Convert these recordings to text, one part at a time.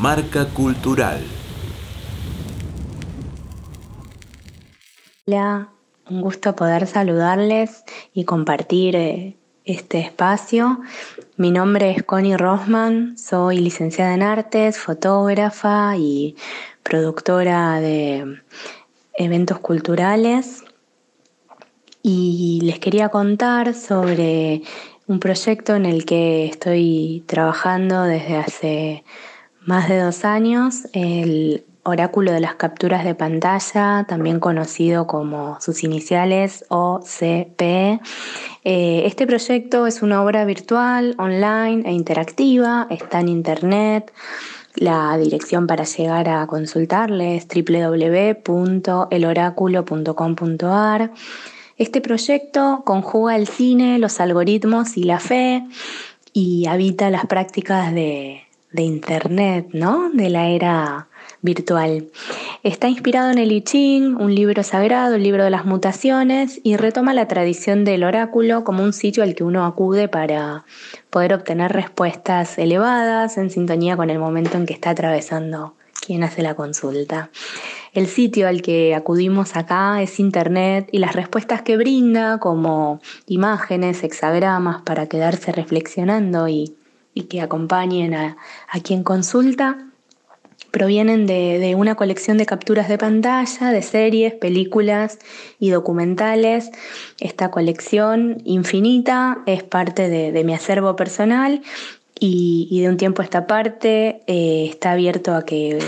Marca Cultural. Hola, un gusto poder saludarles y compartir eh, este espacio. Mi nombre es Connie Rosman, soy licenciada en artes, fotógrafa y productora de eventos culturales. Y les quería contar sobre un proyecto en el que estoy trabajando desde hace más de dos años, el Oráculo de las Capturas de Pantalla, también conocido como sus iniciales OCP. Eh, este proyecto es una obra virtual, online e interactiva, está en Internet. La dirección para llegar a consultarle es www.eloráculo.com.ar. Este proyecto conjuga el cine, los algoritmos y la fe y habita las prácticas de, de Internet, ¿no? De la era virtual. Está inspirado en el I Ching, un libro sagrado, el libro de las mutaciones, y retoma la tradición del oráculo como un sitio al que uno acude para poder obtener respuestas elevadas en sintonía con el momento en que está atravesando quien hace la consulta. El sitio al que acudimos acá es Internet y las respuestas que brinda, como imágenes, hexagramas para quedarse reflexionando y, que acompañen a quien consulta, provienen de, una colección de capturas de pantalla, de series, películas y documentales. Esta colección infinita es parte de, mi acervo personal y, de un tiempo a esta parte eh, está abierto a que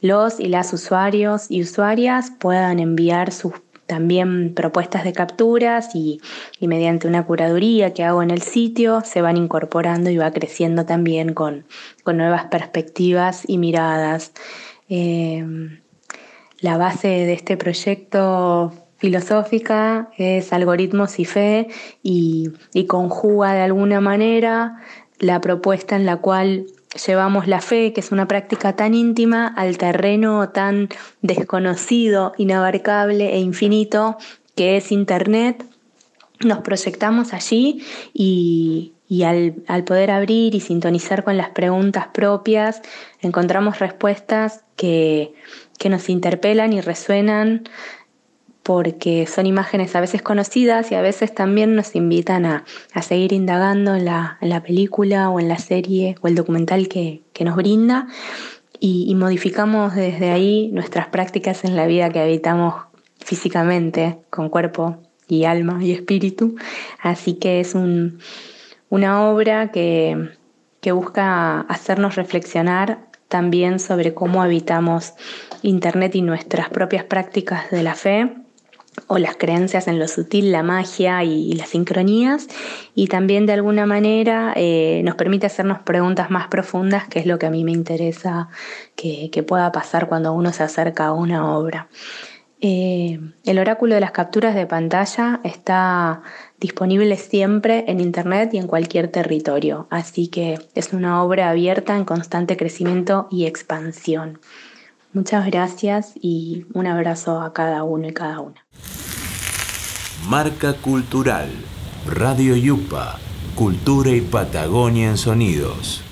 los y las usuarios y usuarias puedan enviar sus también propuestas de capturas y, mediante una curaduría que hago en el sitio se van incorporando y va creciendo también con, nuevas perspectivas y miradas. Eh, la base de este proyecto filosófica es algoritmos y fe y conjuga de alguna manera la propuesta en la cual llevamos la fe, que es una práctica tan íntima, al terreno tan desconocido, inabarcable e infinito que es Internet. Nos proyectamos allí y, al, poder abrir y sintonizar con las preguntas propias, encontramos respuestas que, nos interpelan y resuenan porque son imágenes a veces conocidas y a veces también nos invitan a, seguir indagando en la, película o en la serie o el documental que, nos brinda y, modificamos desde ahí nuestras prácticas en la vida que habitamos físicamente, con cuerpo y alma y espíritu. Así que es una obra que, que busca hacernos reflexionar también sobre cómo habitamos Internet y nuestras propias prácticas de la fe o las creencias en lo sutil, la magia y, las sincronías, y también de alguna manera eh, nos permite hacernos preguntas más profundas, que es lo que a mí me interesa que, pueda pasar cuando uno se acerca a una obra. Eh, el oráculo de las capturas de pantalla está disponible siempre en Internet y en cualquier territorio, así que es una obra abierta en constante crecimiento y expansión. Muchas gracias y un abrazo a cada uno y cada una. Marca Cultural, Radio Yupa, Cultura y Patagonia en Sonidos.